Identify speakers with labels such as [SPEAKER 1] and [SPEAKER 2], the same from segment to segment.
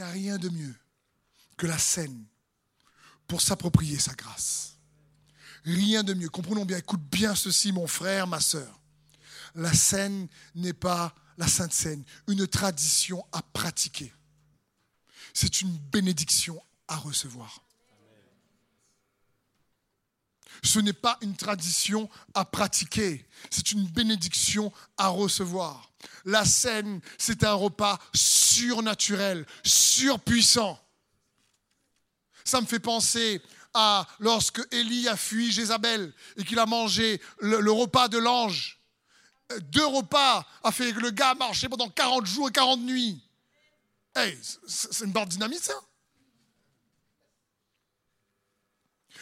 [SPEAKER 1] n'y a rien de mieux que la scène pour s'approprier sa grâce. Rien de mieux. Comprenons bien, écoute bien ceci, mon frère, ma sœur. La scène n'est pas la Sainte Seine, une tradition à pratiquer. C'est une bénédiction à recevoir. Ce n'est pas une tradition à pratiquer, c'est une bénédiction à recevoir. La scène, c'est un repas surnaturel, surpuissant. Ça me fait penser à lorsque Élie a fui Jézabel et qu'il a mangé le, repas de l'ange. Deux repas a fait que le gars a marché pendant 40 jours et 40 nuits. Hey, c'est une barre dynamite, ça?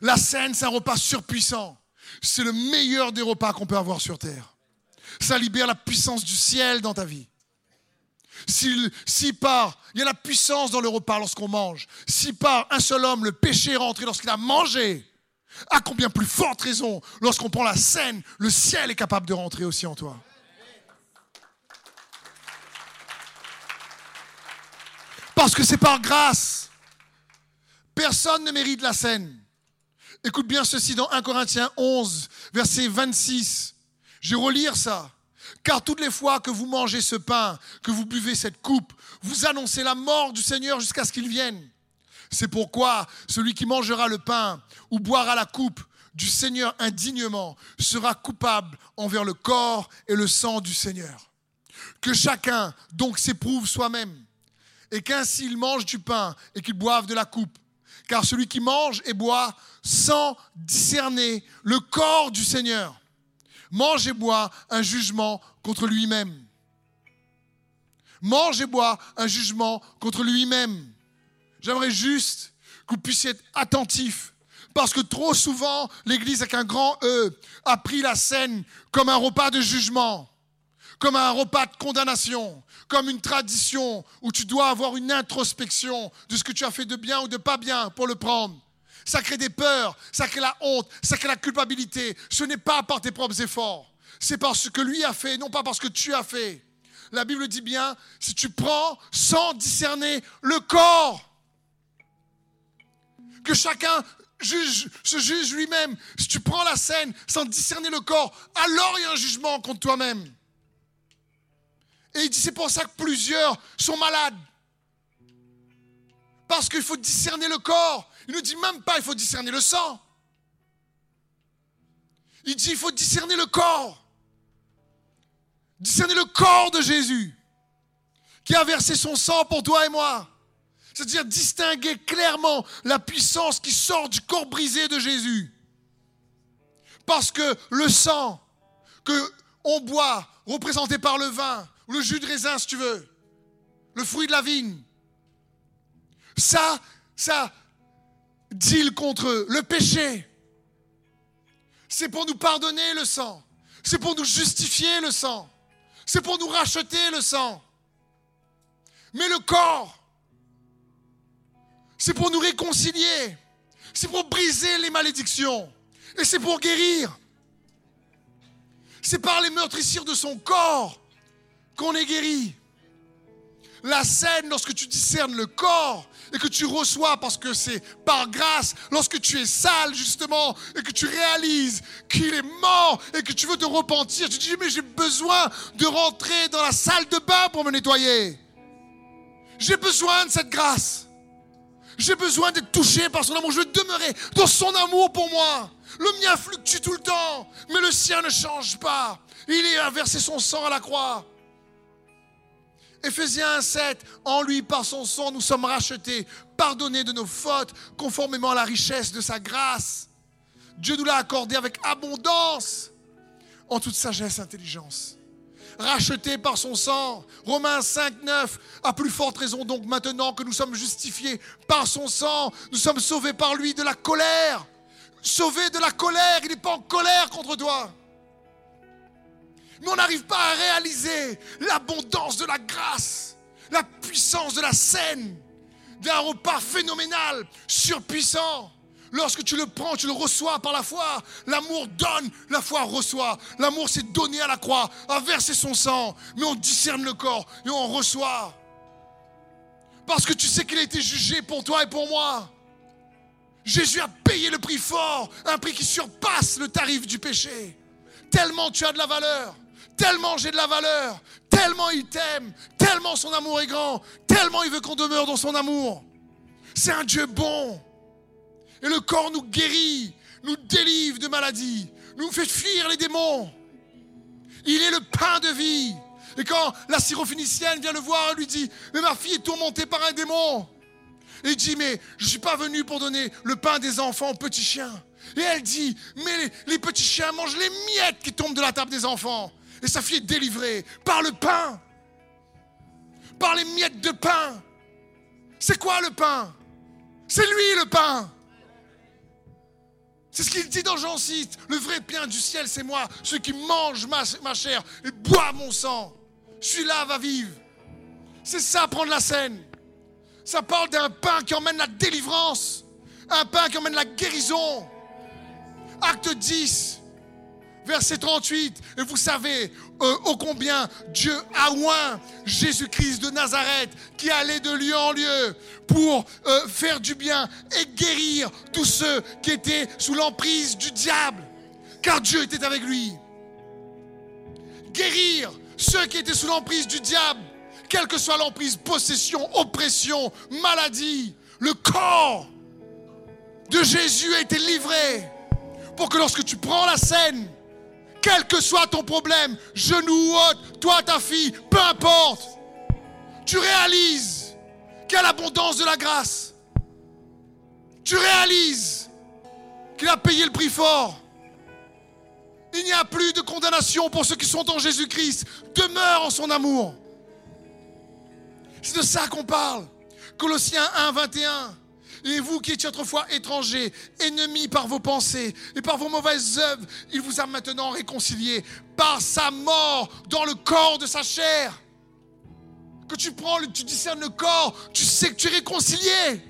[SPEAKER 1] La scène, c'est un repas surpuissant. C'est le meilleur des repas qu'on peut avoir sur terre. Ça libère la puissance du ciel dans ta vie. Si, par, il y a la puissance dans le repas lorsqu'on mange. Si par un seul homme le péché est rentré lorsqu'il a mangé, à combien plus forte raison, lorsqu'on prend la scène, le ciel est capable de rentrer aussi en toi. Parce que c'est par grâce. Personne ne mérite la scène. Écoute bien ceci dans 1 Corinthiens 11, verset 26. Je vais relire ça. Car toutes les fois que vous mangez ce pain, que vous buvez cette coupe, vous annoncez la mort du Seigneur jusqu'à ce qu'il vienne. C'est pourquoi celui qui mangera le pain ou boira la coupe du Seigneur indignement sera coupable envers le corps et le sang du Seigneur. Que chacun donc s'éprouve soi-même, et qu'ainsi il mange du pain et qu'il boive de la coupe. Car celui qui mange et boit sans discerner le corps du Seigneur mange et boit un jugement contre lui-même. Mange et boit un jugement contre lui-même. J'aimerais juste que vous puissiez être attentifs. Parce que trop souvent, l'Église avec un grand E a pris la scène comme un repas de jugement, comme un repas de condamnation, comme une tradition où tu dois avoir une introspection de ce que tu as fait de bien ou de pas bien pour le prendre. Ça crée des peurs, ça crée la honte, ça crée la culpabilité. Ce n'est pas par tes propres efforts c'est parce que lui a fait, non pas parce que tu as fait. La Bible dit bien, si tu prends sans discerner le corps, que chacun juge, se juge lui-même. Si tu prends la scène sans discerner le corps, alors il y a un jugement contre toi-même. Et il dit, c'est pour ça que plusieurs sont malades. Parce qu'il faut discerner le corps. Il ne dit même pas, il faut discerner le sang. Il dit, il faut discerner le corps. Discerner le corps de Jésus qui a versé son sang pour toi et moi. C'est-à-dire distinguer clairement la puissance qui sort du corps brisé de Jésus. Parce que le sang que on boit, représenté par le vin, le jus de raisin si tu veux, le fruit de la vigne, ça, ça deal contre le péché. C'est pour nous pardonner le sang. C'est pour nous justifier le sang. C'est pour nous racheter le sang. Mais le corps, c'est pour nous réconcilier. C'est pour briser les malédictions. Et c'est pour guérir. C'est par les meurtrissures de son corps qu'on est guéri. La scène, lorsque tu discernes le corps et que tu reçois parce que c'est par grâce, lorsque tu es sale justement et que tu réalises qu'il est mort et que tu veux te repentir, tu te dis mais j'ai besoin de rentrer dans la salle de bain pour me nettoyer. J'ai besoin de cette grâce. J'ai besoin d'être touché par son amour. Je veux demeurer dans son amour pour moi. Le mien fluctue tout le temps, mais le sien ne change pas. Il à verser son sang à la croix. Ephésiens 1, 7, en lui, par son sang, nous sommes rachetés, pardonnés de nos fautes, conformément à la richesse de sa grâce. Dieu nous l'a accordé avec abondance, en toute sagesse et intelligence. Rachetés par son sang. Romains 5, 9, à plus forte raison donc maintenant que nous sommes justifiés par son sang, nous sommes sauvés par lui de la colère. Sauvés de la colère, il n'est pas en colère contre toi mais on n'arrive pas à réaliser l'abondance de la grâce, la puissance de la scène, d'un repas phénoménal, surpuissant. Lorsque tu le prends, tu le reçois par la foi. L'amour donne, la foi reçoit. L'amour s'est donné à la croix, a versé son sang, mais on discerne le corps et on reçoit. Parce que tu sais qu'il a été jugé pour toi et pour moi. Jésus a payé le prix fort, un prix qui surpasse le tarif du péché. Tellement tu as de la valeur, tellement j'ai de la valeur, tellement il t'aime, tellement son amour est grand, tellement il veut qu'on demeure dans son amour. C'est un Dieu bon. Et le corps nous guérit, nous délivre de maladies, nous fait fuir les démons. Il est le pain de vie. Et quand la syrophénicienne vient le voir, elle lui dit, mais ma fille est tourmentée par un démon. Et il dit, mais je ne suis pas venu pour donner le pain des enfants aux petits chiens. Et elle dit, mais les, petits chiens mangent les miettes qui tombent de la table des enfants. Et sa fille est délivrée par le pain. Par les miettes de pain. C'est quoi le pain? C'est lui le pain. C'est ce qu'il dit dans Jean 6. Le vrai pain du ciel, c'est moi. Ceux qui mangent ma, chair et boivent mon sang. Celui-là va vivre. C'est ça, prendre la scène. Ça parle d'un pain qui emmène la délivrance. Un pain qui emmène la guérison. Acte 10, verset 38. Et vous savez euh, ô combien Dieu a oint Jésus-Christ de Nazareth qui allait de lieu en lieu pour euh, faire du bien et guérir tous ceux qui étaient sous l'emprise du diable. Car Dieu était avec lui. Guérir ceux qui étaient sous l'emprise du diable quelle que soit l'emprise, possession, oppression, maladie, le corps de Jésus a été livré pour que lorsque tu prends la scène, quel que soit ton problème, genou ou autre, toi, ta fille, peu importe, tu réalises quelle abondance de la grâce. Tu réalises qu'il a payé le prix fort. Il n'y a plus de condamnation pour ceux qui sont en Jésus-Christ. Demeure en son amour. C'est de ça qu'on parle. Colossiens 1, 21. Et vous qui étiez autrefois étrangers, ennemis par vos pensées et par vos mauvaises œuvres, il vous a maintenant réconciliés par sa mort dans le corps de sa chair. Que tu prends, tu discernes le corps, tu sais que tu es réconcilié.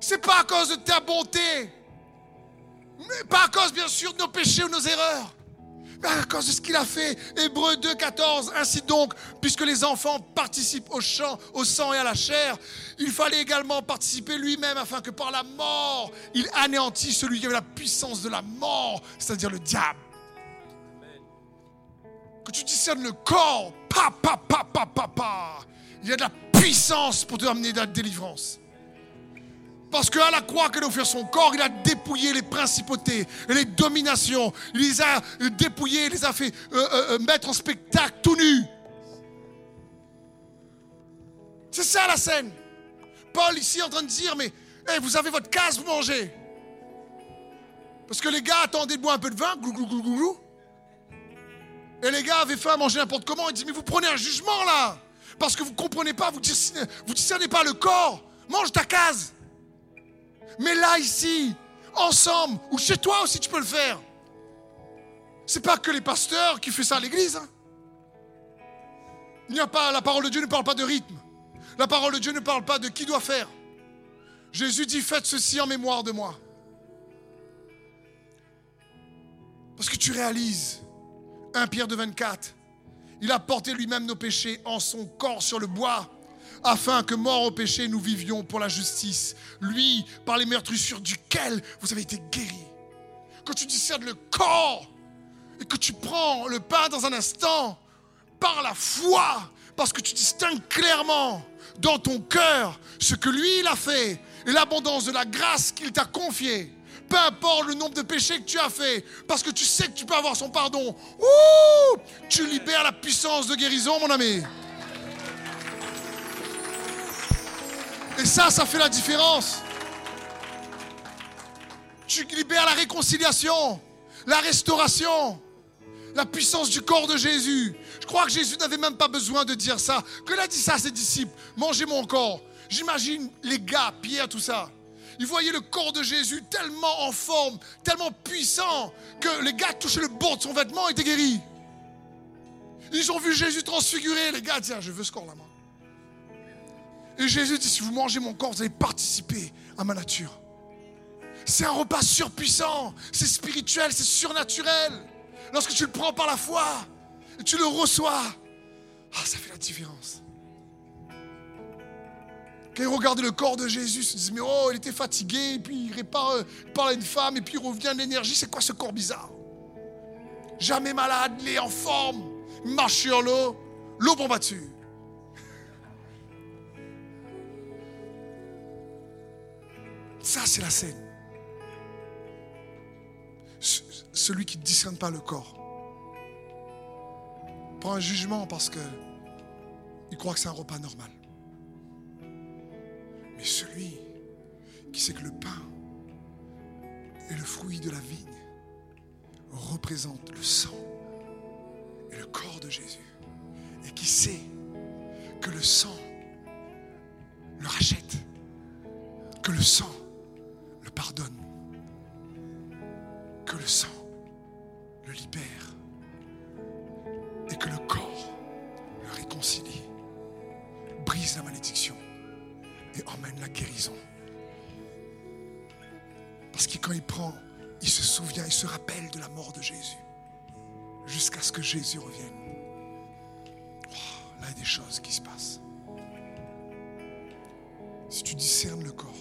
[SPEAKER 1] C'est pas à cause de ta bonté, mais pas à cause bien sûr de nos péchés ou nos erreurs à cause de ce qu'il a fait. Hébreu 2, 14. Ainsi donc, puisque les enfants participent au chant, au sang et à la chair, il fallait également participer lui-même afin que par la mort, il anéantit celui qui avait la puissance de la mort, c'est-à-dire le diable. Que tu discernes le corps, pa, pa, pa, pa, pa, pa. Il y a de la puissance pour te amener de la délivrance. Parce qu'à la croix qu'il a offert son corps, il a dépouillé les principautés les dominations. Il les a dépouillés, il les a fait euh, euh, euh, mettre en spectacle tout nus. C'est ça la scène. Paul ici en train de dire, mais vous avez votre case, vous mangez. Parce que les gars attendaient de boire un peu de vin, glou, glou, glou, glou. Et les gars avaient faim à manger n'importe comment. Il dit, mais vous prenez un jugement là. Parce que vous ne comprenez pas, vous ne vous discernez pas le corps. Mange ta case. Mais là, ici, ensemble, ou chez toi aussi, tu peux le faire. C'est pas que les pasteurs qui font ça à l'église. Hein. Il n'y a pas, la parole de Dieu ne parle pas de rythme. La parole de Dieu ne parle pas de qui doit faire. Jésus dit faites ceci en mémoire de moi. Parce que tu réalises, 1 Pierre de 24, il a porté lui-même nos péchés en son corps sur le bois afin que mort au péché, nous vivions pour la justice. Lui, par les meurtrissures duquel vous avez été guéris. Que tu discernes le corps et que tu prends le pain dans un instant par la foi, parce que tu distingues clairement dans ton cœur ce que lui, il a fait et l'abondance de la grâce qu'il t'a confiée. Peu importe le nombre de péchés que tu as fait, parce que tu sais que tu peux avoir son pardon. Ouh, tu libères la puissance de guérison, mon ami. Et ça, ça fait la différence. Tu libères la réconciliation, la restauration, la puissance du corps de Jésus. Je crois que Jésus n'avait même pas besoin de dire ça. Que a dit ça à ses disciples? Mangez mon corps. J'imagine les gars, Pierre, tout ça. Ils voyaient le corps de Jésus tellement en forme, tellement puissant, que les gars touchaient le bord de son vêtement et étaient guéris. Ils ont vu Jésus transfiguré. Les gars, tiens, je veux ce corps là, moi. Et Jésus dit, si vous mangez mon corps, vous allez participer à ma nature. C'est un repas surpuissant, c'est spirituel, c'est surnaturel. Lorsque tu le prends par la foi tu le reçois, ah, ça fait la différence. Quand il regardait le corps de Jésus, il se disait, mais oh, il était fatigué, et puis il répare, à une femme, et puis il revient de l'énergie. C'est quoi ce corps bizarre? Jamais malade, il est en forme, il marche sur l'eau, l'eau dessus. C'est la scène. Ce- Celui qui ne discerne pas le corps prend un jugement parce que il croit que c'est un repas normal. Mais celui qui sait que le pain et le fruit de la vigne représentent le sang et le corps de Jésus, et qui sait que le sang le rachète, que le sang le pardonne, que le sang le libère, et que le corps le réconcilie, brise la malédiction et emmène la guérison. Parce que quand il prend, il se souvient, il se rappelle de la mort de Jésus, jusqu'à ce que Jésus revienne. Là, il y a des choses qui se passent. Si tu discernes le corps,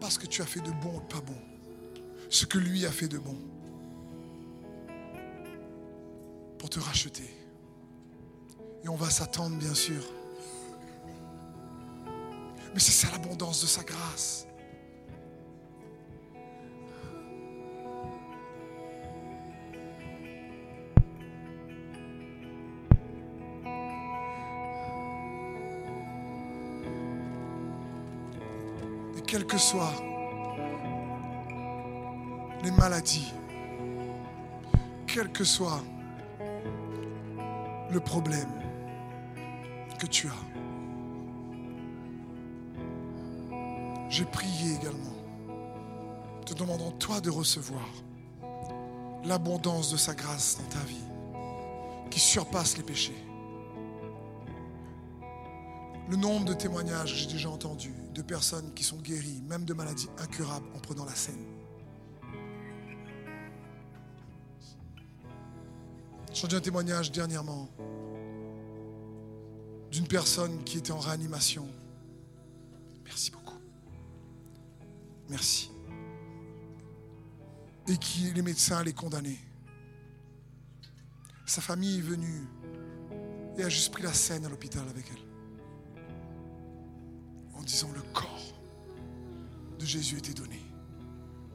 [SPEAKER 1] parce que tu as fait de bon ou de pas bon, ce que lui a fait de bon, pour te racheter. Et on va s'attendre, bien sûr. Mais c'est ça l'abondance de sa grâce. Que soient les maladies, quel que soit le problème que tu as, j'ai prié également, te demandant toi de recevoir l'abondance de sa grâce dans ta vie, qui surpasse les péchés. Le nombre de témoignages que j'ai déjà entendus de personnes qui sont guéries, même de maladies incurables, en prenant la scène. J'ai entendu un témoignage dernièrement d'une personne qui était en réanimation. Merci beaucoup. Merci. Et qui les médecins les condamnaient. Sa famille est venue et a juste pris la scène à l'hôpital avec elle. En disant le corps de Jésus était donné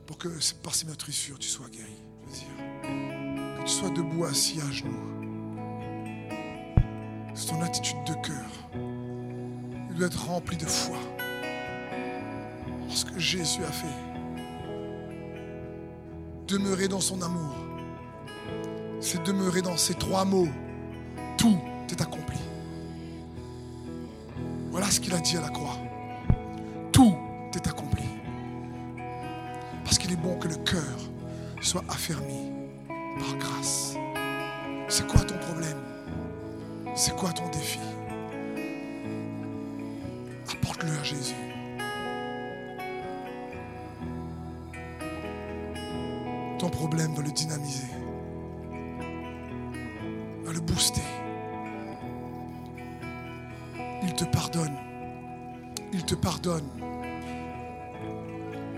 [SPEAKER 1] pour que par ses meurtrissures tu sois guéri. Que tu sois debout, assis à genoux. C'est ton attitude de cœur. Il doit être rempli de foi. Ce que Jésus a fait. Demeurer dans son amour. C'est demeurer dans ces trois mots. Tout est accompli. Voilà ce qu'il a dit à la croix. Bon que le cœur soit affermi par grâce. C'est quoi ton problème? C'est quoi ton défi? Apporte-le à Jésus. Ton problème va le dynamiser, va le booster. Il te pardonne. Il te pardonne.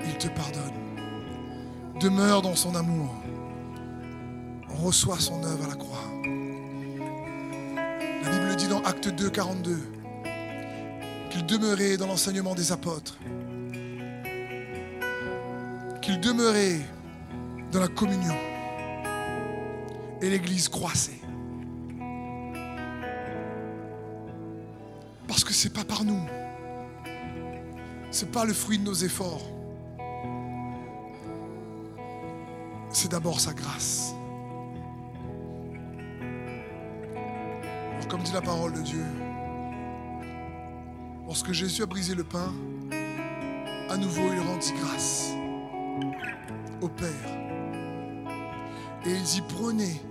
[SPEAKER 1] Il te pardonne. Demeure dans son amour. Reçois son œuvre à la croix. La Bible dit dans Acte 2, 42 qu'il demeurait dans l'enseignement des apôtres, qu'il demeurait dans la communion et l'Église croissait. Parce que ce n'est pas par nous, ce n'est pas le fruit de nos efforts, c'est d'abord sa grâce. Comme dit la parole de Dieu, lorsque Jésus a brisé le pain, à nouveau il rendit grâce au Père. Et il dit, prenez,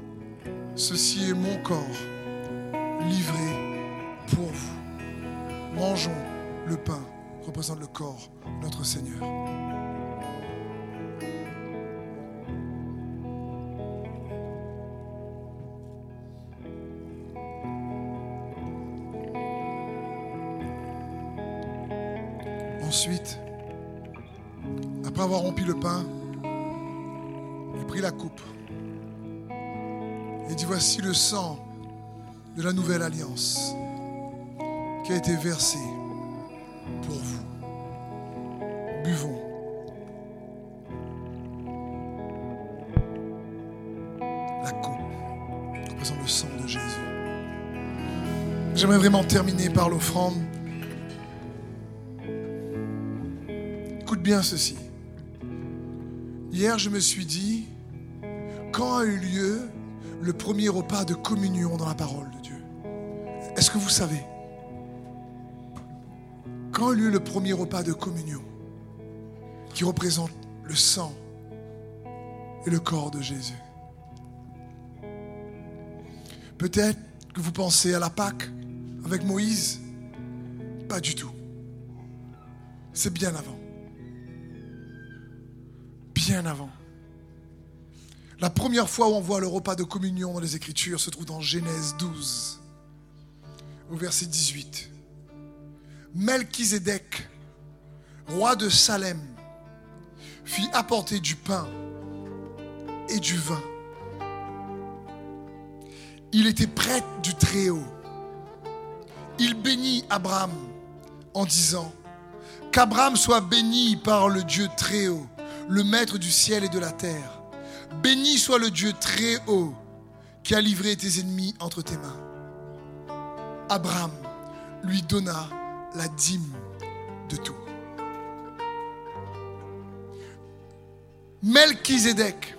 [SPEAKER 1] ceci est mon corps livré pour vous. Mangeons le pain, représente le corps notre Seigneur. Ensuite, après avoir rompu le pain, il prit la coupe et dit, voici le sang de la nouvelle alliance qui a été versé pour vous. Buvons. La coupe représente le sang de Jésus. J'aimerais vraiment terminer par l'offrande. Bien ceci. Hier, je me suis dit, quand a eu lieu le premier repas de communion dans la parole de Dieu? Est-ce que vous savez? Quand a eu lieu le premier repas de communion qui représente le sang et le corps de Jésus? Peut-être que vous pensez à la Pâque avec Moïse? Pas du tout. C'est bien avant. Bien avant. La première fois où on voit le repas de communion dans les Écritures se trouve dans Genèse 12, au verset 18. Melchizedek, roi de Salem, fit apporter du pain et du vin. Il était prêtre du Très-Haut. Il bénit Abraham en disant, Qu'Abraham soit béni par le Dieu Très-Haut, le Maître du ciel et de la terre. Béni soit le Dieu Très-Haut qui a livré tes ennemis entre tes mains. Abraham lui donna la dîme de tout. Melchizedek,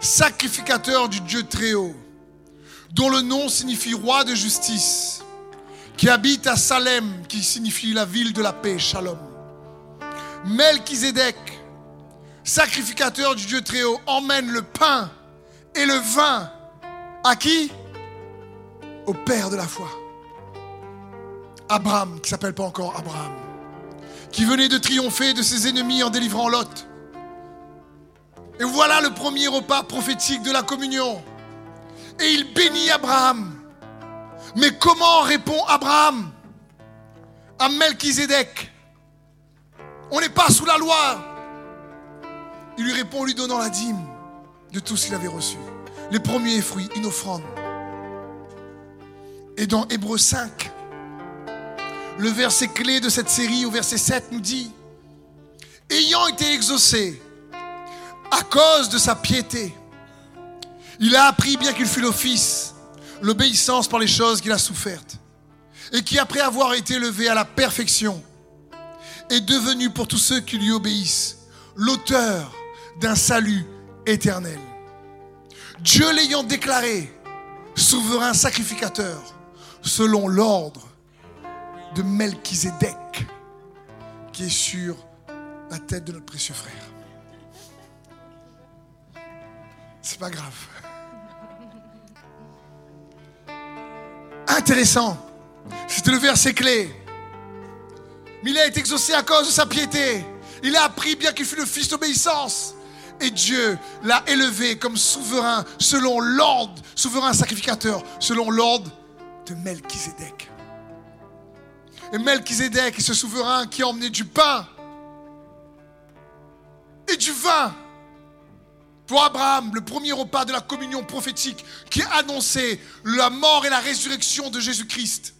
[SPEAKER 1] sacrificateur du Dieu Très-Haut, dont le nom signifie roi de justice, qui habite à Salem, qui signifie la ville de la paix, Shalom. Melchizedek, sacrificateur du Dieu Très-Haut, emmène le pain et le vin à qui? Au Père de la foi. Abraham, qui s'appelle pas encore Abraham, qui venait de triompher de ses ennemis en délivrant Lot. Et voilà le premier repas prophétique de la communion. Et il bénit Abraham. Mais comment répond Abraham à Melchizedek? On n'est pas sous la loi. Il lui répond en lui donnant la dîme de tout ce qu'il avait reçu. Les premiers fruits, une offrande. Et dans Hébreu 5, le verset clé de cette série, au verset 7, nous dit, ayant été exaucé à cause de sa piété, il a appris, bien qu'il fût l'office, l'obéissance par les choses qu'il a souffertes, et qui, après avoir été élevé à la perfection, est devenu pour tous ceux qui lui obéissent l'auteur d'un salut éternel. Dieu l'ayant déclaré souverain sacrificateur, selon l'ordre de Melchizedek, qui est sur la tête de notre précieux frère. C'est pas grave. Intéressant. C'était le verset clé. Mais il a été exaucé à cause de sa piété. Il a appris bien qu'il fut le fils d'obéissance. Et Dieu l'a élevé comme souverain selon l'ordre, souverain sacrificateur, selon l'ordre de Melchizedek. Et Melchizedek est ce souverain qui a emmené du pain et du vin pour Abraham, le premier repas de la communion prophétique qui a annoncé la mort et la résurrection de Jésus-Christ,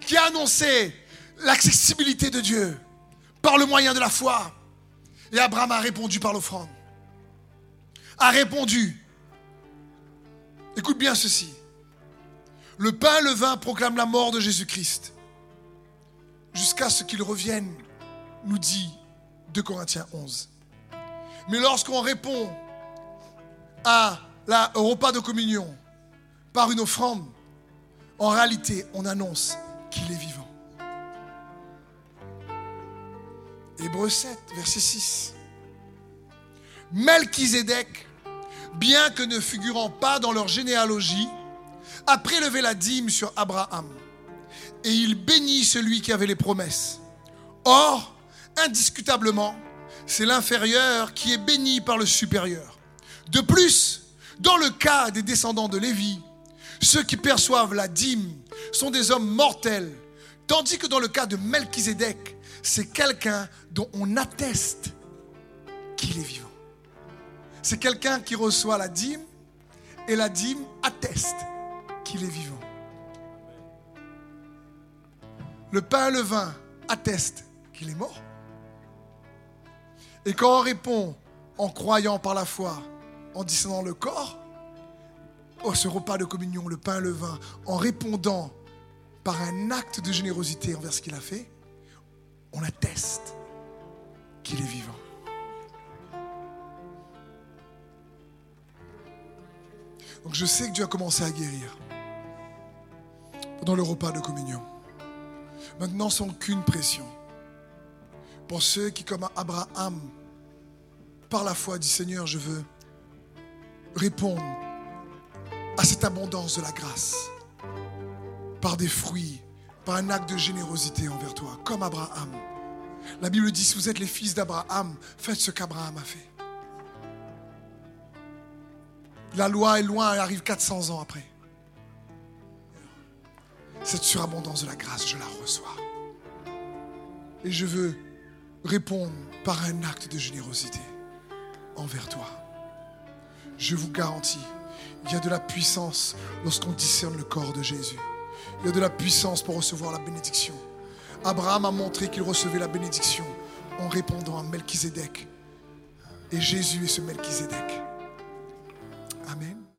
[SPEAKER 1] qui a annoncé l'accessibilité de Dieu par le moyen de la foi. Et Abraham a répondu par l'offrande. A répondu. Écoute bien ceci. Le pain le vin proclament la mort de Jésus-Christ jusqu'à ce qu'il revienne, nous dit 2 Corinthiens 11. Mais lorsqu'on répond à la, repas de communion par une offrande, en réalité, on annonce qu'il est vivant. Hébreu 7, verset 6. Melchizedek, bien que ne figurant pas dans leur généalogie, a prélevé la dîme sur Abraham. Et il bénit celui qui avait les promesses. Or, indiscutablement, c'est l'inférieur qui est béni par le supérieur. De plus, dans le cas des descendants de Lévi, ceux qui perçoivent la dîme sont des hommes mortels, Tandis que dans le cas de Melchizedek, c'est quelqu'un dont on atteste qu'il est vivant. C'est quelqu'un qui reçoit la dîme et la dîme atteste qu'il est vivant. Le pain et le vin attestent qu'il est mort. Et quand on répond en croyant par la foi, en discernant le corps, oh, ce repas de communion, le pain et le vin, en répondant par un acte de générosité envers ce qu'il a fait, on atteste qu'il est vivant. Donc je sais que Dieu a commencé à guérir pendant le repas de communion. Maintenant, sans aucune pression. Pour ceux qui, comme Abraham, par la foi, dit Seigneur, je veux répondre à cette abondance de la grâce par des fruits, par un acte de générosité envers toi, comme Abraham. La Bible dit, si vous êtes les fils d'Abraham, faites ce qu'Abraham a fait. La loi est loin, elle arrive 400 ans après. Cette surabondance de la grâce, je la reçois. Et je veux répondre par un acte de générosité envers toi. Je vous garantis, il y a de la puissance lorsqu'on discerne le corps de Jésus. Il y a de la puissance pour recevoir la bénédiction. Abraham a montré qu'il recevait la bénédiction en répondant à Melchizedek. Et Jésus est ce Melchizedek. Amen.